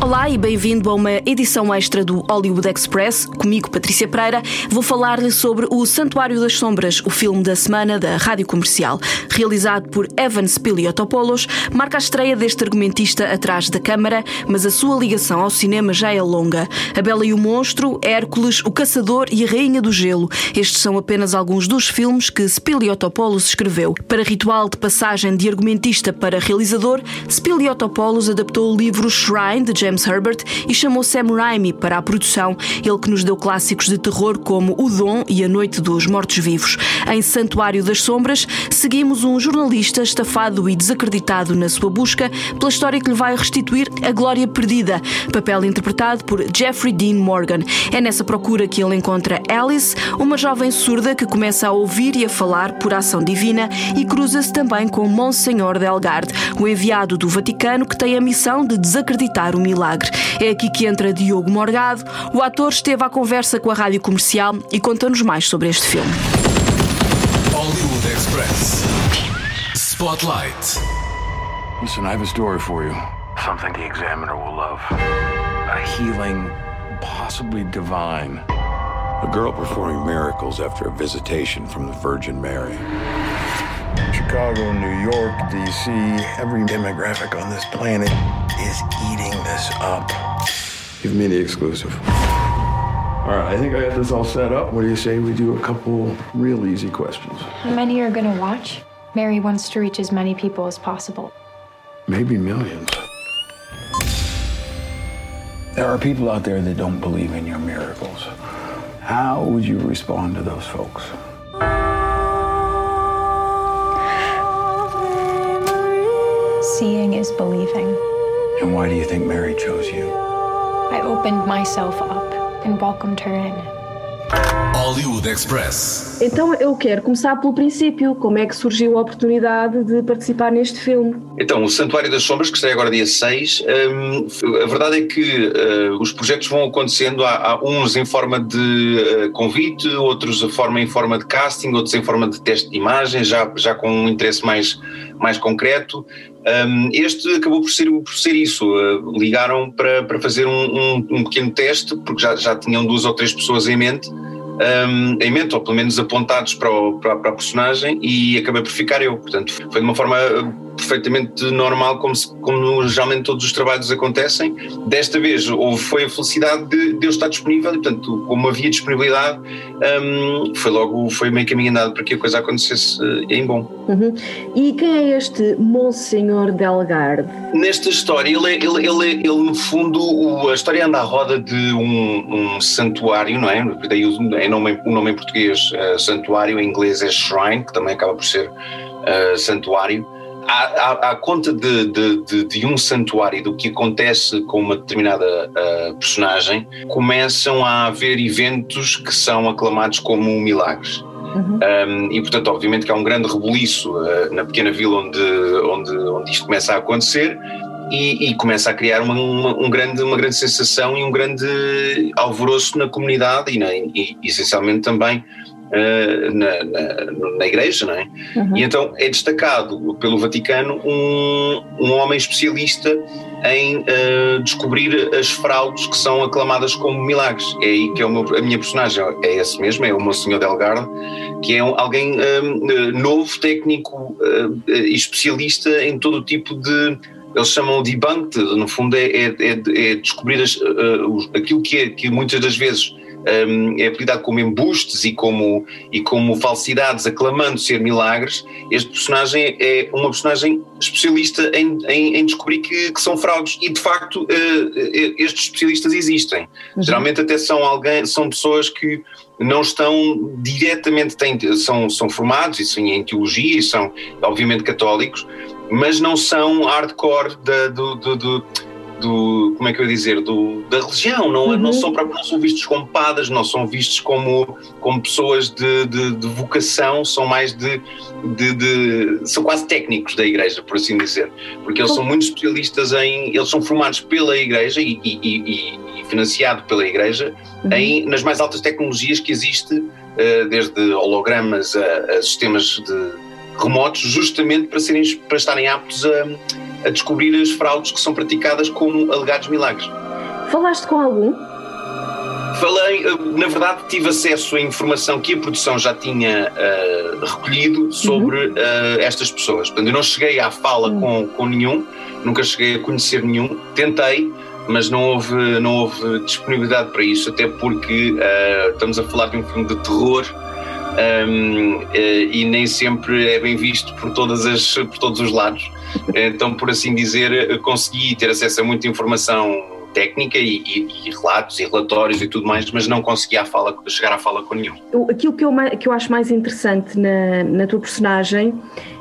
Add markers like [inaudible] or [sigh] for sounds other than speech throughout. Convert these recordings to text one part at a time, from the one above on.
Olá e bem-vindo a uma edição extra do Hollywood Express. Comigo, Patrícia Pereira, vou falar-lhe sobre O Santuário das Sombras, o filme da semana da Rádio Comercial. Realizado por Evan Spiliotopoulos, marca a estreia deste argumentista atrás da câmara, mas a sua ligação ao cinema já é longa. A Bela e o Monstro, Hércules, O Caçador e a Rainha do Gelo. Estes são apenas alguns dos filmes que Spiliotopoulos escreveu. Para ritual de passagem de argumentista para realizador, Spiliotopoulos adaptou o livro Shrine, de Herbert, e chamou Sam Raimi para a produção, ele que nos deu clássicos de terror como O Dom e A Noite dos Mortos-Vivos. Em Santuário das Sombras, seguimos um jornalista estafado e desacreditado na sua busca pela história que lhe vai restituir a glória perdida, papel interpretado por Jeffrey Dean Morgan. É nessa procura que ele encontra Alice, uma jovem surda que começa a ouvir e a falar por ação divina e cruza-se também com Monsenhor Delgarde, o enviado do Vaticano que tem a missão de desacreditar o milagre. É aqui que entra Diogo Morgado. O ator esteve à conversa com a rádio comercial e conta-nos mais sobre este filme. Hollywood Express. Spotlight. Listen, I have a story for you. Something the examiner will love. A healing, possibly divine. A girl performing miracles after a visitation from the Virgin Mary. Chicago, New York, D.C., every demographic on this planet is eating this up. Give me the exclusive. All right, I think I got this all set up. What do you say we do a couple real easy questions? How many are gonna watch? Mary wants to reach as many people as possible. Maybe millions. There are people out there that don't believe in your miracles. How would you respond to those folks? Seeing is believing. And why do you think Mary chose you? I opened myself up and welcomed her in. Hollywood Express. Então eu quero começar pelo princípio. Como é que surgiu a oportunidade de participar neste filme? Então, o Santuário das Sombras, que estreia agora dia 6, hum, a verdade é que uh, os projetos vão acontecendo, há, há uns em forma de uh, convite, outros em forma, em forma de casting, outros em forma de teste de imagem, já, já com um interesse mais, mais concreto. Um, este acabou por ser, por ser isso, uh, ligaram para, para fazer um, um, um pequeno teste, porque já, já tinham duas ou três pessoas em mente, em mente, ou pelo menos apontados para, o, para, para, a personagem, e acabei por ficar eu. Portanto, foi de uma forma perfeitamente normal, como, se, como geralmente todos os trabalhos acontecem. Desta vez houve, foi a felicidade de, de eu estar disponível, e portanto, como havia disponibilidade, um, foi logo, foi meio caminho andado para que a coisa acontecesse em bom. Uhum. E quem é este Monsenhor Delgarde? Nesta história, ele, ele, ele, ele no fundo, o, a história anda à roda de um, um santuário, não é? Daí o, é nome, o nome em português uh, santuário, em inglês é shrine, que também acaba por ser uh, santuário à, à, conta de, de, de, de, um santuário do que acontece com uma determinada uh, personagem, começam a haver eventos que são aclamados como milagres. Uhum. Um, e portanto, obviamente que há um grande rebuliço uh, na pequena vila onde, onde, onde isto começa a acontecer e, e começa a criar uma, uma, um grande, uma grande sensação e um grande alvoroço na comunidade e, na, e essencialmente também uh, na, na, na, igreja, não é? Uhum. E então é destacado pelo Vaticano um, um homem especialista em uh, descobrir as fraudes que são aclamadas como milagres. É aí que é meu, a minha personagem, é esse mesmo, é o Monsenhor Delgarde, que é um, alguém uh, novo, técnico e especialista em todo tipo de eles chamam de debunked, no fundo é, é, é, é descobrir as, uh, aquilo que, é, que muitas das vezes um, é apelidado como embustes e como, e como falsidades, aclamando ser milagres, este personagem é uma personagem especialista em, em, em descobrir que, que, são fraudes e de facto uh, estes especialistas existem. Uhum. Geralmente até são alguém, são pessoas que não estão diretamente, têm, são, são formados isso em teologia e são obviamente católicos, mas não são hardcore da, do, do, do do como é que eu ia dizer do, da religião não, uhum. não, são, não são vistos como padres não são vistos como, como pessoas de, de, de vocação são mais de, de, de, são quase técnicos da igreja por assim dizer porque eles são muito especialistas em eles são formados pela igreja e, e, e, e financiado pela igreja uhum. em, nas mais altas tecnologias que existe desde hologramas a, a, sistemas de remotos, justamente para, serem, para estarem aptos a, a descobrir as fraudes que são praticadas como alegados milagres. Falaste com algum? Falei, na verdade, tive acesso à informação que a produção já tinha uh, recolhido sobre uhum. uh, estas pessoas. Portanto, eu não cheguei à fala uhum. com, com nenhum, nunca cheguei a conhecer nenhum. Tentei, mas não houve, não houve disponibilidade para isso, até porque uh, estamos a falar de um filme de terror um, uh, e nem sempre é bem visto por, todas as, por todos os lados. Então, por assim dizer, consegui ter acesso a muita informação técnica e, e, e, relatos e relatórios e tudo mais, mas não consegui à fala, chegar à fala com nenhum. Aquilo que eu, que eu acho mais interessante na, na tua personagem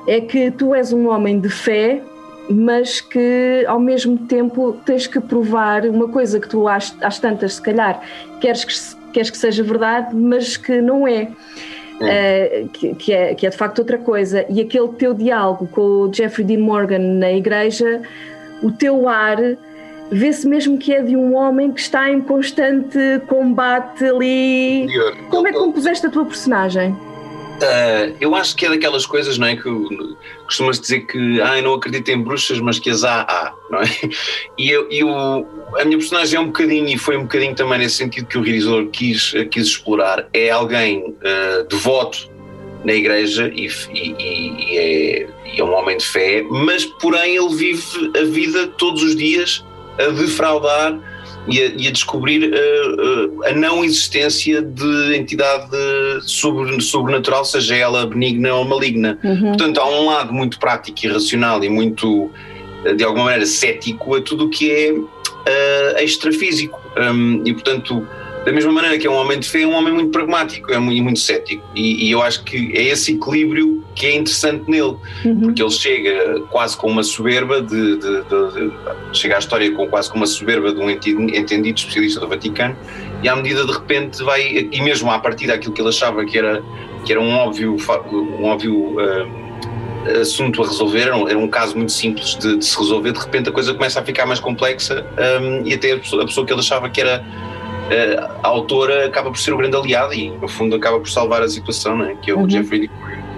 é que tu és um homem de fé mas que ao mesmo tempo tens que provar uma coisa que tu às, às tantas, se calhar, queres que, queres que seja verdade, mas que não é. Uh, que, que, é, que é de facto outra coisa. E aquele teu diálogo com o Jeffrey Dean Morgan na igreja, o teu ar vê-se mesmo que é de um homem que está em constante combate ali. Como é que compuseste a tua personagem? Uh, eu acho que é daquelas coisas, não é? Que costumas dizer que ah, não acredito em bruxas, mas que as há, há, não é? E, eu, eu, a minha personagem é um bocadinho, e foi um bocadinho também nesse sentido que o realizador quis, quis explorar, é alguém uh, devoto na igreja e, e, e, é, e é um homem de fé, mas porém ele vive a vida todos os dias a defraudar e a, e a descobrir uh, uh, a não existência de entidade sobre, sobrenatural, seja ela benigna ou maligna. Uhum. Portanto, há um lado muito prático e racional e muito, eh, de alguma maneira, cético a tudo o que é uh, extrafísico. Um, e, portanto, da mesma maneira que é um homem de fé, é um homem muito pragmático é muito, muito cético. E, e, eu acho que é esse equilíbrio que é interessante nele, uhum. porque ele chega quase com uma soberba de, de, de, de, chega à história com quase com uma soberba de um entendido especialista do Vaticano, e à medida de repente vai, e mesmo à partida aquilo que ele achava que era, que era um óbvio, um óbvio uh, assunto a resolver, era um, era um, caso muito simples de, de, se resolver, de repente a coisa começa a ficar mais complexa um, e até a pessoa, a pessoa que ele achava que era eh, a autora acaba por ser o grande aliado e, no fundo, acaba por salvar a situação, né? que é o uhum. Jeffrey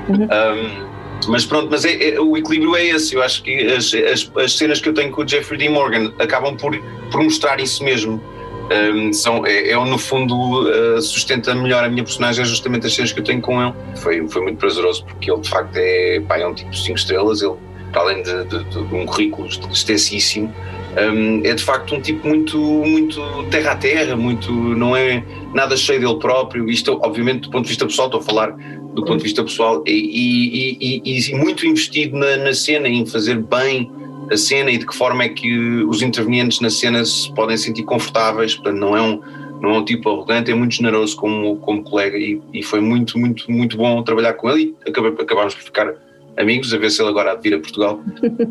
Uhum. Um, mas pronto, mas é, é, o equilíbrio é esse. Eu acho que as, as, as, cenas que eu tenho com o Jeffrey D. Morgan acabam por, por mostrar isso mesmo. Um, são, é, é, no fundo, uh, sustenta melhor a minha personagem, é justamente as cenas que eu tenho com ele. Foi, foi muito prazeroso, porque ele de facto é, pá, é um tipo 5 estrelas. Ele, para além de, de, de, de um currículo extensíssimo, um, é de facto um tipo muito, muito terra a terra, muito, não é nada cheio dele próprio. Isto, obviamente, do ponto de vista pessoal, estou a falar do ponto de vista pessoal, e, e, e, e muito investido na, na, cena, em fazer bem a cena e de que forma é que os intervenientes na cena se podem sentir confortáveis. Portanto, não é um, não é um tipo arrogante, é muito generoso como, como colega e, foi muito, muito, muito bom trabalhar com ele e acabámos por ficar amigos, a ver se ele agora há de vir a Portugal,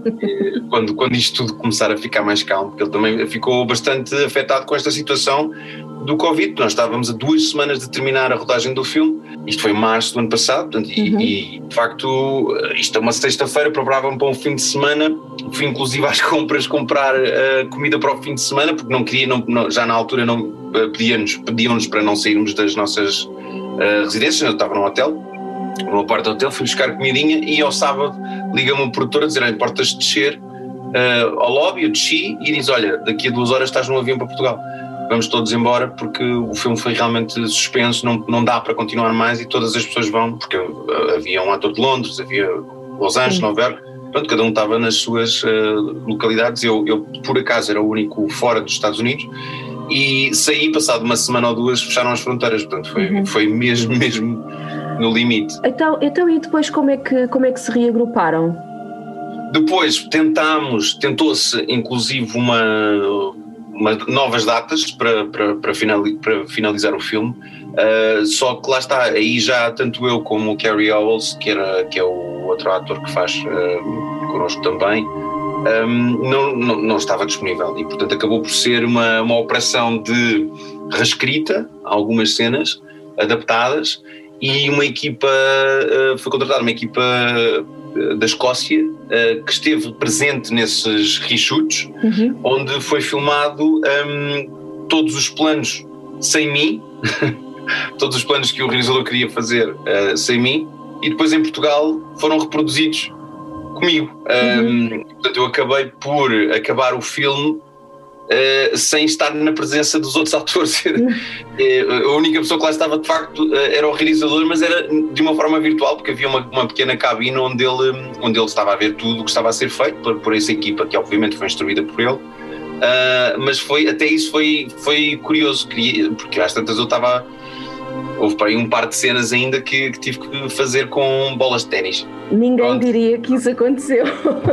[laughs] quando, quando isto tudo começar a ficar mais calmo, porque ele também ficou bastante afetado com esta situação do Covid. Nós estávamos a duas semanas de terminar a rodagem do filme, isto foi em março do ano passado, portanto, uhum. e, e, de facto, isto é uma sexta-feira, preparavam para um fim de semana, fui inclusive às [laughs] compras comprar uh, comida para o fim de semana, porque não queria, não, não, já na altura não uh, pediam-nos para não sairmos das nossas uh, residências, eu estava num hotel no parte do hotel, fui buscar comidinha e ao sábado liga-me um produtor a dizer: Olha, importas descer uh, ao lobby, eu desci e diz: Olha, daqui a duas horas estás num avião para Portugal. Vamos todos embora porque o filme foi realmente suspenso, não, não dá para continuar mais e todas as pessoas vão, porque uh, havia um ator de Londres, havia Los Angeles, Nova York, pronto, cada um estava nas suas uh, localidades. Eu, eu, por acaso, era o único fora dos Estados Unidos e saí, passado uma semana ou duas, fecharam as fronteiras, portanto foi, uhum. foi mesmo, mesmo no limite. Então, então e depois como é que, como é que se reagruparam? Depois tentámos, tentou-se inclusive uma, uma, novas datas para, para, para, finalizar o filme, uh, só que lá está, aí já tanto eu como o Carrie Owens, que, era, que é o outro ator que faz uh, connosco também, um, não, não, não, estava disponível e portanto acabou por ser uma, uma operação de reescrita, algumas cenas adaptadas e uma equipa, eh, foi contratada uma equipa eh, da Escócia eh, que esteve presente nesses reshoots, uhum. onde foi filmado um, todos os planos sem mim, [laughs] todos os planos que o realizador queria fazer uh, sem mim, e depois em Portugal foram reproduzidos comigo. Uhum. Um, portanto, eu acabei por acabar o filme Uh, sem estar na presença dos outros [laughs] atores. uh, a única pessoa que lá estava de facto uh, era o realizador, mas era de uma forma virtual, porque havia uma, uma, pequena cabine onde ele, onde ele estava a ver tudo o que estava a ser feito por, por essa equipa, que obviamente foi instruída por ele. mas foi até isso foi, foi curioso, porque às tantas eu estava. Houve para aí um par de cenas ainda que, que tive que fazer com bolas de ténis. Ninguém Pronto. diria que isso aconteceu.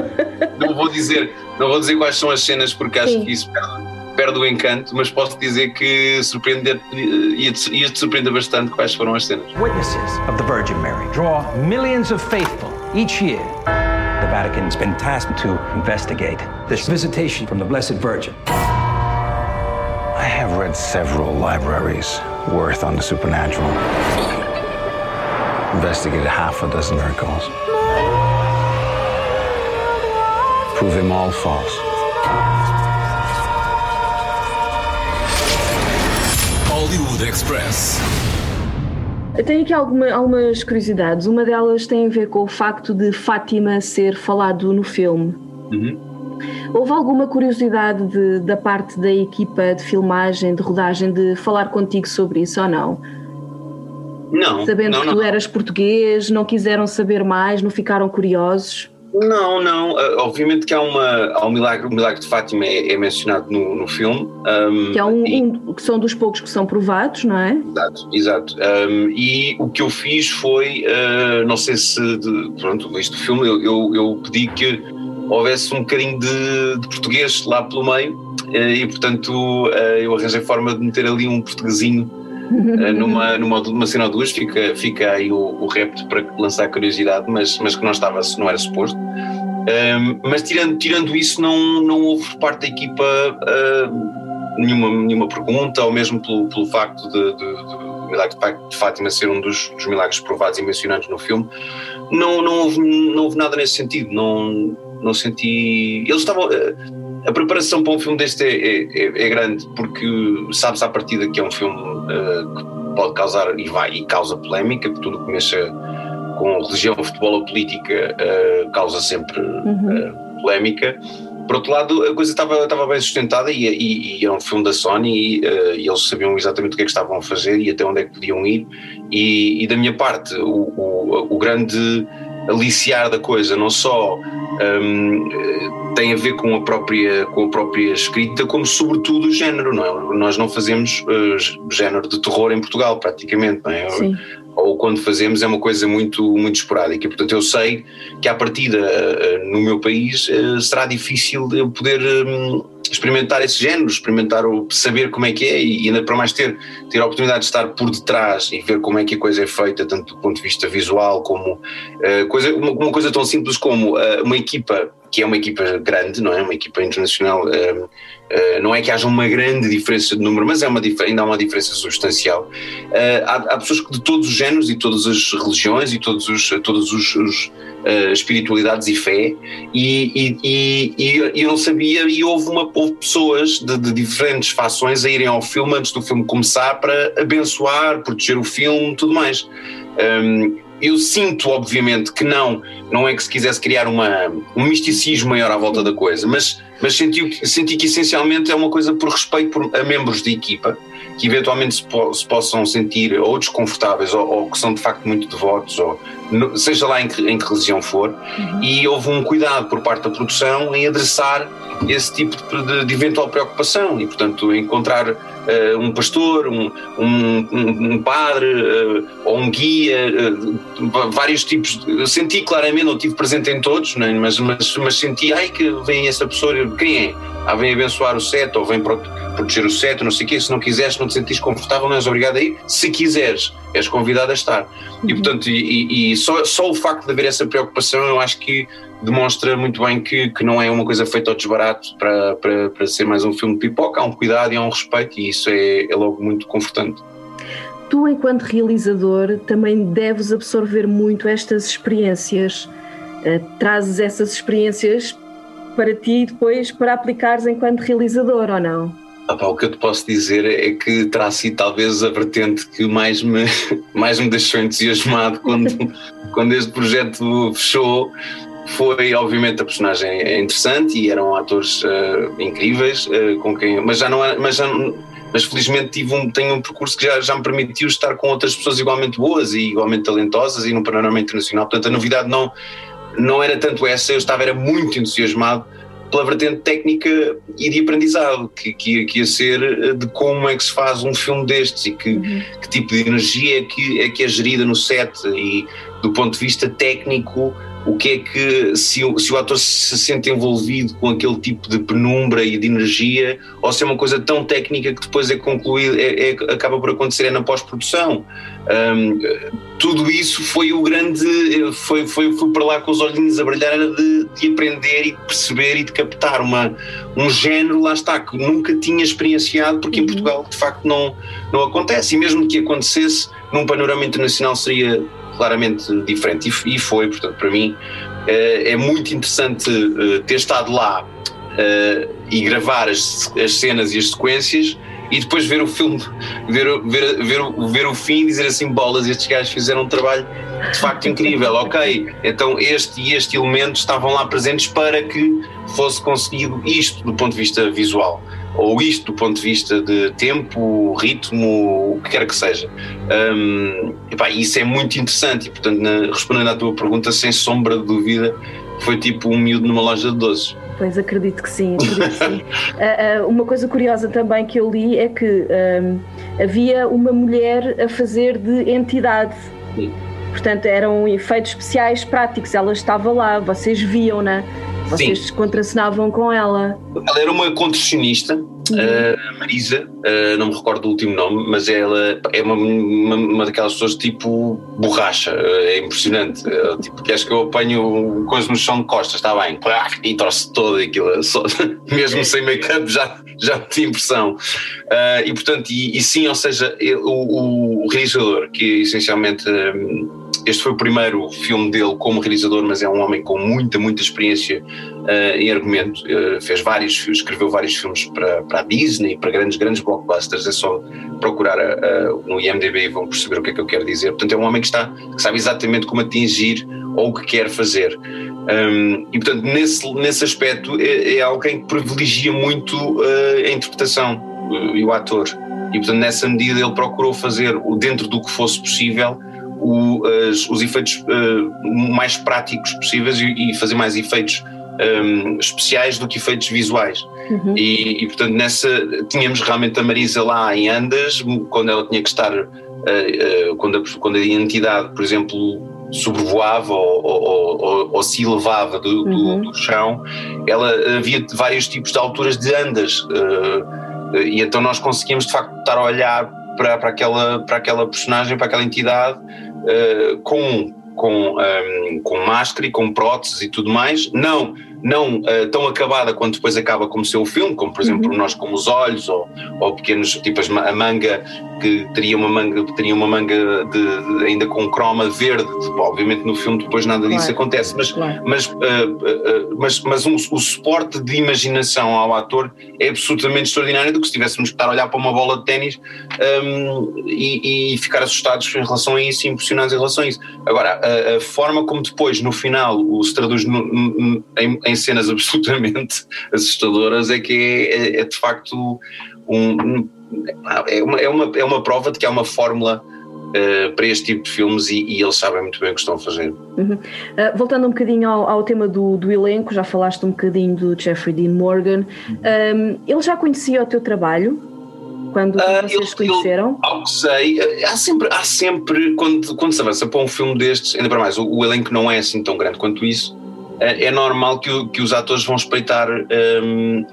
[laughs] Não vou dizer, não vou dizer quais são as cenas porque acho Sim. que isso perde, perde, o encanto, mas posso dizer que surpreender ia-te ia -te surpreender bastante quais foram as cenas. Witnesses of the Virgin Mary draw millions of faithful each year. The Vatican's been tasked to investigate this visitation from the Blessed Virgin. I have read several libraries worth on the supernatural. Investigated half a dozen miracles. prove them all false. Hollywood Express. Tenho aqui alguma, algumas curiosidades. Uma delas tem a ver com o facto de Fátima ser falado no filme. Uhum. Houve alguma curiosidade de, da parte da equipa de filmagem, de rodagem, de falar contigo sobre isso ou não? Não. Sabendo não, que não. tu eras português, não quiseram saber mais, não ficaram curiosos? Não, não. Uh, obviamente que há, uma, há um milagre, o milagre de Fátima é, é mencionado no, no filme. Um, que, é um, e, um, que são dos poucos que são provados, não é? Exato, exato. Um, e o que eu fiz foi, uh, não sei se, de, pronto, viste o filme, eu, eu, eu, pedi que houvesse um bocadinho de, de português lá pelo meio uh, e, portanto, eu arranjei forma de meter ali um portuguesinho eh, [laughs] numa, numa, numa cena ou duas, fica, fica aí o, o repto para lançar curiosidade, mas, mas que não estava, não era suposto. Um, mas tirando, tirando isso, não, não houve por parte da equipa uh, nenhuma, nenhuma pergunta, ou mesmo pelo, pelo facto de, de, de, de milagre de Fátima ser um dos, dos, milagres provados e mencionados no filme, não, não, houve, não houve nada nesse sentido. Não, não senti. Eles estavam. Uh, a preparação para um filme deste é, é, é, é grande porque sabes à partida que é um filme uh, que pode causar e vai e causa polémica, porque tudo começa com religião, futebol ou política uh, causa sempre uhum. uh, polémica. Por outro lado, a coisa estava, estava bem sustentada e, e, e era um filme da Sony e, uh, e, eles sabiam exatamente o que é que estavam a fazer e até onde é que podiam ir. E, e da minha parte, o, o, o grande aliciar da coisa, não só um, tem a ver com a, própria, com a própria escrita, como sobretudo o género, não é? Nós não fazemos uh, género de terror em Portugal, praticamente, não é? Sim. Ou quando fazemos é uma coisa muito, muito esporádica. Portanto, eu sei que, à partida, uh, no meu país, uh, será difícil eu poder. Um, experimentar esse género, experimentar o saber como é que é e ainda para mais ter, ter a oportunidade de estar por detrás e ver como é que a coisa é feita, tanto do ponto de vista visual como coisa, uma, coisa tão simples como uma equipa que é uma equipa grande, não é? Uma equipa internacional. Uh, uh, não é que haja uma grande diferença de número, mas é uma, ainda há uma diferença substancial. Uh, há, há, pessoas de todos os géneros e todas as religiões e todos os, todos os, os espiritualidades e fé, e, e, e, e, eu não sabia, e houve, uma, houve pessoas de, de, diferentes fações a irem ao filme antes do filme começar para abençoar, proteger o filme, tudo mais. Um, eu sinto, obviamente, que não, não é que se quisesse criar uma, um misticismo maior à volta da coisa, mas, mas senti, senti que essencialmente é uma coisa por respeito por, a membros da equipa, que eventualmente se, po, se possam sentir ou desconfortáveis ou, ou, que são de facto muito devotos, ou seja lá em que, em que religião for, uhum. e houve um cuidado por parte da produção em adressar esse tipo de, de eventual preocupação e, portanto, encontrar uh, um pastor, um, um, um padre uh, ou um guia, uh, vários tipos. Eu senti claramente, não estive presente em todos, né, mas, mas, mas senti, ai que vem essa pessoa, quem é? Ah, vem abençoar o seto ou vem proteger o seto, não sei o quê. Se não quiseres, não te sentires confortável, não és obrigado a ir. Se quiseres, és convidado a estar. E, uhum. portanto, e, e só, só o facto de haver essa preocupação, eu acho que demonstra muito bem que, que não é uma coisa feita ao desbarato para, para, para ser mais um filme de pipoca, há um cuidado e há um respeito e isso é, é logo muito confortante. Tu, enquanto realizador, também deves absorver muito estas experiências, uh, trazes essas experiências para ti depois para aplicares enquanto realizador ou não? Ah, o que eu te posso dizer é que terá sido talvez a vertente que mais me, [laughs] mais me deixou entusiasmado quando, [laughs] quando este projeto fechou. Foi, obviamente, a personagem é interessante e eram atores uh, incríveis, uh, com quem, mas já não mas, já, mas felizmente tive um, tenho um percurso que já, já me permitiu estar com outras pessoas igualmente boas e igualmente talentosas e num panorama internacional. Portanto, a novidade não, não era tanto essa, eu estava era muito entusiasmado pela vertente técnica e de aprendizado, que, que, que, ia ser eh, de como é que se faz um filme destes e que, uhum. que tipo de energia é que, é que é gerida no set e do ponto de vista técnico o que é que se o, se o ator se sente envolvido com aquele tipo de penumbra e de energia ou se é uma coisa tão técnica que depois é concluído é, é acaba por acontecer é na pós-produção um, tudo isso foi o grande foi, foi, foi para lá com os olhinhos a brilhar de, de aprender e de perceber e de captar uma, um género lá está que nunca tinha experienciado porque em uhum. Portugal de facto não, não acontece e mesmo que acontecesse num panorama internacional seria claramente diferente e, foi, portanto, para mim eh, é muito interessante eh, ter estado lá eh, e gravar as, as cenas e as sequências e depois ver o filme, ver, ver, ver, ver o fim e dizer assim: bolas, estes gajos fizeram um trabalho de facto incrível. [laughs] Ok, então este e este elemento estavam lá presentes para que fosse conseguido isto do ponto de vista visual ou isto do ponto de vista de tempo, ritmo, o que quer que seja. Um, epá, isso é muito interessante e, portanto, na, respondendo à tua pergunta, sem sombra de dúvida, foi tipo um miúdo numa loja de doces. Pois acredito que sim. Acredito que sim. uh, [laughs] uh, uma coisa curiosa também que eu li é que um, havia uma mulher a fazer de entidade. Sim. Portanto, eram efeitos especiais práticos, ela estava lá, vocês viam-na. Vocês Sim. contracenavam com ela. Ela era uma contorcionista, uhum. uh, Marisa, uh, não me recordo do último nome, mas ela é uma, uma, uma daquelas pessoas tipo borracha, uh, é impressionante. tipo, que acho que eu apanho coisa no chão de costas, está bem, e torce todo aquilo, [laughs] só, mesmo sem make-up já, já tinha impressão. e portanto, e, e, sim, ou seja, o, o realizador, que essencialmente. Um, este foi o primeiro filme dele como realizador, mas é um homem com muita, muita experiência uh, em argumento. Uh, fez vários, escreveu vários filmes para, para a Disney, para grandes, grandes blockbusters. É só procurar uh, no IMDb e vão perceber o que é que eu quero dizer. Portanto, é um homem que, está, que sabe exatamente como atingir ou o que quer fazer. Um, e, portanto, nesse, nesse aspecto, é, é alguém que privilegia muito a interpretação e o ator. E, portanto, nessa medida, ele procurou fazer, dentro do que fosse possível, o, as, os efeitos uh, mais práticos possíveis e, e fazer mais efeitos um, ehm, especiais do que efeitos visuais. Uhum. E, e, portanto, nessa tínhamos realmente a Marisa lá em Andas, quando ela tinha que estar, uh, uh, quando, a, quando a entidade, por exemplo, sobrevoava ou, ou, ou, ou se elevava do, uhum. do, do, chão, ela havia vários tipos de alturas de Andas. Uh, e então nós conseguimos de facto estar a olhar para, para, aquela, para aquela personagem, para aquela entidade, uh, com, com, um, ehm, com máscara e com próteses e tudo mais, não não uh, tão acabada quanto depois acaba como seu filme, como por exemplo uhum. Nós como os Olhos, ou, ou pequenos, tipo a manga, que teria uma manga, teria uma manga de, de ainda com croma verde, tipo, obviamente no filme depois nada disso claro. acontece, mas, claro. mas, uh, uh, mas, mas um, o suporte de imaginação ao ator é absolutamente extraordinário do que se tivéssemos que estar a olhar para uma bola de ténis um, e, e, ficar assustados em relação a isso e impressionados em relação a isso. Agora, a, a forma como depois, no final, o se traduz no, no, em, em cenas [laughs] absolutamente assustadoras é que é, é, é de facto um, é, uma, é, uma, é uma prova de que há uma fórmula Uh, para este tipo de filmes e, e, eles sabem muito bem o que estão a fazer. Uhum. Uh, voltando um bocadinho ao, ao tema do, do, elenco, já falaste um bocadinho do Jeffrey Dean Morgan. Uhum. Um, ele já conhecia o teu trabalho? Quando uh, vocês ele, conheceram? Ele, ao que sei, há sempre, há sempre quando, quando se avança para um filme destes, ainda para mais, o, o elenco não é assim tão grande quanto isso, é, é normal que, que os atores vão espreitar um,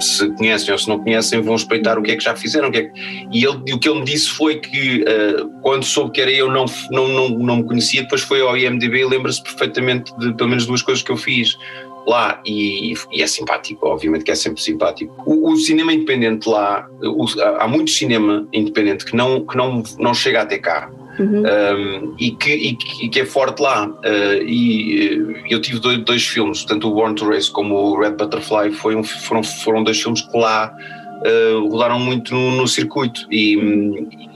se conhecem ou se não conhecem, vão espreitar o que é que já fizeram. O que é que... E ele, o que ele me disse foi que uh, quando soube que era eu, não, não, não, não me conhecia, depois foi ao IMDB e lembra-se perfeitamente de pelo menos duas coisas que eu fiz lá e, e, é simpático, obviamente que é sempre simpático. O, o cinema independente lá, o, há muito cinema independente que não, que não, não chega até cá uhum. um, e, que, e, que, é forte lá. Uh, e uh, eu tive dois, dois, filmes, tanto o Born to Race como o Red Butterfly, um, foram, foram dois filmes que lá uh, rodaram muito no, no circuito e,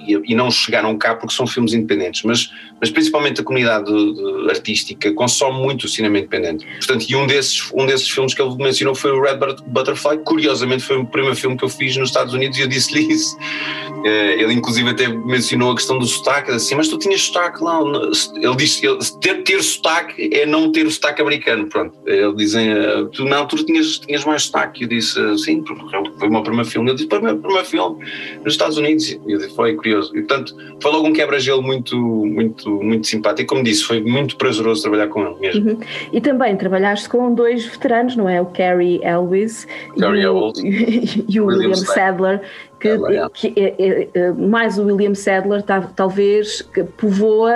e, e, não chegaram cá porque são filmes independentes, mas, mas principalmente a comunidade de, de artística consome muito o cinema independente. Portanto, e um desses, um desses filmes que ele mencionou foi o Red Butterfly, curiosamente foi o primeiro filme que eu fiz nos Estados Unidos e eu disse-lhe isso. Uh, ele inclusive até mencionou a questão do sotaque, assim, mas tu tinhas sotaque lá. Ele disse, ele, ter, ter sotaque é não ter o sotaque americano, pronto. Ele dizem, uh, tu na altura tinhas, tinhas mais sotaque. Eu disse, sim, foi o meu primeiro filme. Ele disse, foi o meu primeiro filme nos Estados Unidos. E eu disse, foi curioso. E, portanto, foi logo um quebra-gelo muito, muito, muito simpático. E, como disse, foi muito prazeroso trabalhar com ele mesmo. Uhum. E também trabalhaste com dois veteranos, não é? O Carrie Elvis Carrie e, o, [laughs] e o William, William Sadler, que, é, que é, é, é, mais o William Sadler tá, talvez povoa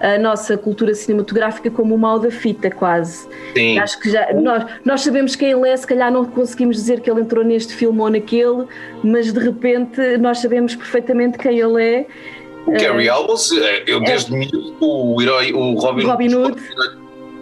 a nossa cultura cinematográfica como o mal da fita quase. Sim. Acho que já nós, nós sabemos quem ele é, se calhar não conseguimos dizer que ele entrou neste filme ou naquele, mas de repente nós sabemos perfeitamente quem ele é. Gary uh, Albus, eh, eu desde é, o herói, o Robin, Robin Hood.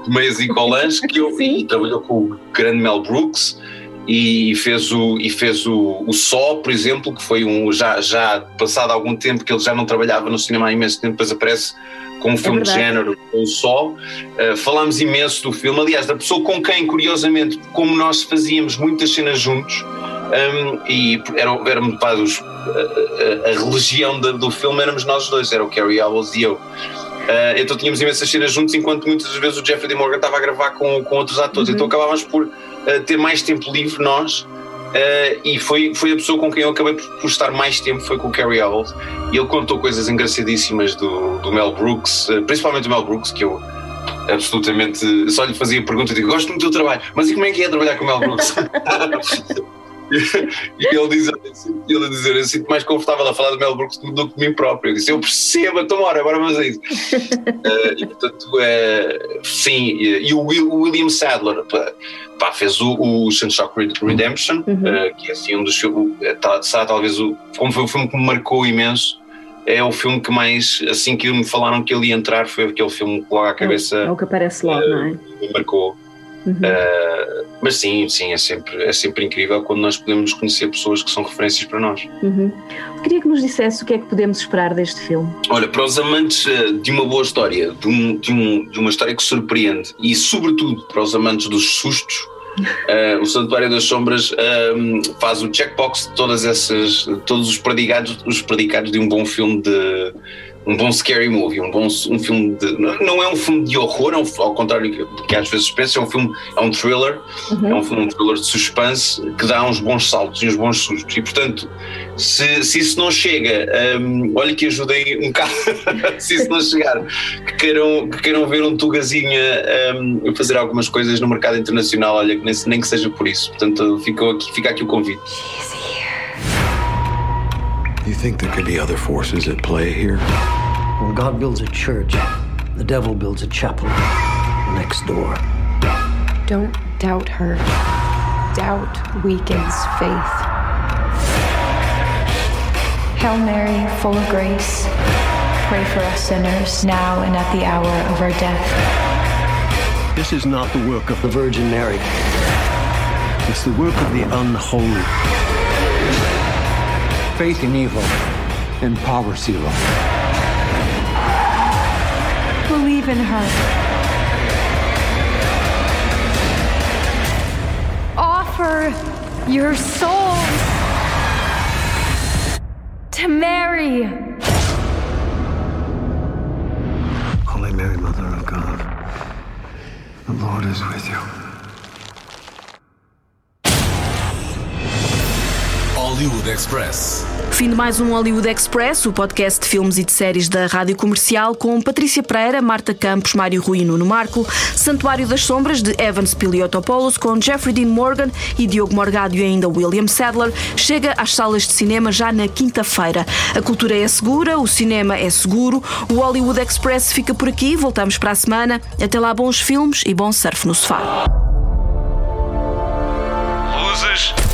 Meias e Colans, que eu vi, [laughs] trabalhou com o grande Mel Brooks e fez o e fez o, o Só, por exemplo, que foi um já já passado algum tempo que ele já não trabalhava no cinema há imenso tempo, depois aparece com um é filme é de género, com o Só. Uh, falámos imenso do filme, aliás, da pessoa com quem, curiosamente, como nós fazíamos muitas cenas juntos, um, e eram, éramos a, a, a religião de, do filme éramos nós dois, era o Carrie Owls e eu. Uh, então tínhamos imensas cenas juntos, enquanto muitas vezes o Jeffrey D. Morgan estava a gravar com, com outros atores. Uhum. Então acabávamos por uh, ter mais tempo livre nós. Uh, e foi, foi a pessoa com quem eu acabei por, por estar mais tempo, foi com o Carrie Owls. E ele contou coisas engraçadíssimas do, do Mel Brooks, principalmente do Mel Brooks, que eu absolutamente só lhe fazia perguntas e digo: Gosto muito do teu trabalho, mas e como é que é trabalhar com o Mel Brooks? [laughs] [laughs] e ele diz, ele dizer, eu sinto mais confortável a falar de Mel Brooks do que de mim próprio. Eu disse, eu percebo, então ora, agora vamos a isso. uh, [laughs] e portanto, uh, sim, e o, o William Sadler pá, fez o, o Sunshock Redemption, uhum. uh, que é assim um dos filmes, tá, talvez o, como foi um filme que me marcou imenso. É o filme que mais, assim que me falaram que ele ia entrar, foi aquele filme que logo à cabeça. É, é o que aparece logo, não é? Me marcou. Uhum. Uh, mas sim, sim, é sempre, é sempre incrível quando nós podemos conhecer pessoas que são referências para nós. Uhum. Queria que nos dissesse o que é que podemos esperar deste filme. Olha, para os amantes ah, de uma boa história, de, um, de, um, de uma história que surpreende e, sobretudo, para os amantes dos sustos, uh, o Santuário das Sombras faz o checkbox de todas essas, todos os predicados, os predicados de um bom filme de um bom scary movie, um bom um filme de. Não é um filme de horror, é um, ao contrário do que às vezes pensa, é um filme, é um thriller, uhum. é um, filme, um thriller de suspense que dá uns bons saltos e uns bons sustos. E portanto, se, se isso não chega, um, olha que ajudem um bocado, [laughs] se isso não chegar, que queiram, que queiram ver um Tugazinha um, fazer algumas coisas no mercado internacional, olha, nem, nem que seja por isso. Portanto, fica aqui, fica aqui o convite. You think there could be other forces at play here? When God builds a church, the devil builds a chapel next door. Don't doubt her. Doubt weakens faith. Hail Mary, full of grace, pray for us sinners now and at the hour of our death. This is not the work of the Virgin Mary. It's the work of the unholy faith in evil empowers evil. Believe in her. Offer your souls to Mary. Holy Mary, Mother of God, the Lord is with you. Hollywood Express. Fim de mais um Hollywood Express, o podcast de filmes e de séries da Rádio Comercial, com Patrícia Pereira, Marta Campos, Mário Rui e Nuno Marco, Santuário das Sombras, de Evans Piliotopoulos, com Jeffrey Dean Morgan e Diogo Morgado e ainda William Sadler, chega às salas de cinema já na quinta-feira. A cultura é segura, o cinema é seguro, o Hollywood Express fica por aqui, voltamos para a semana. Até lá, bons filmes e bom surf no sofá. Luzes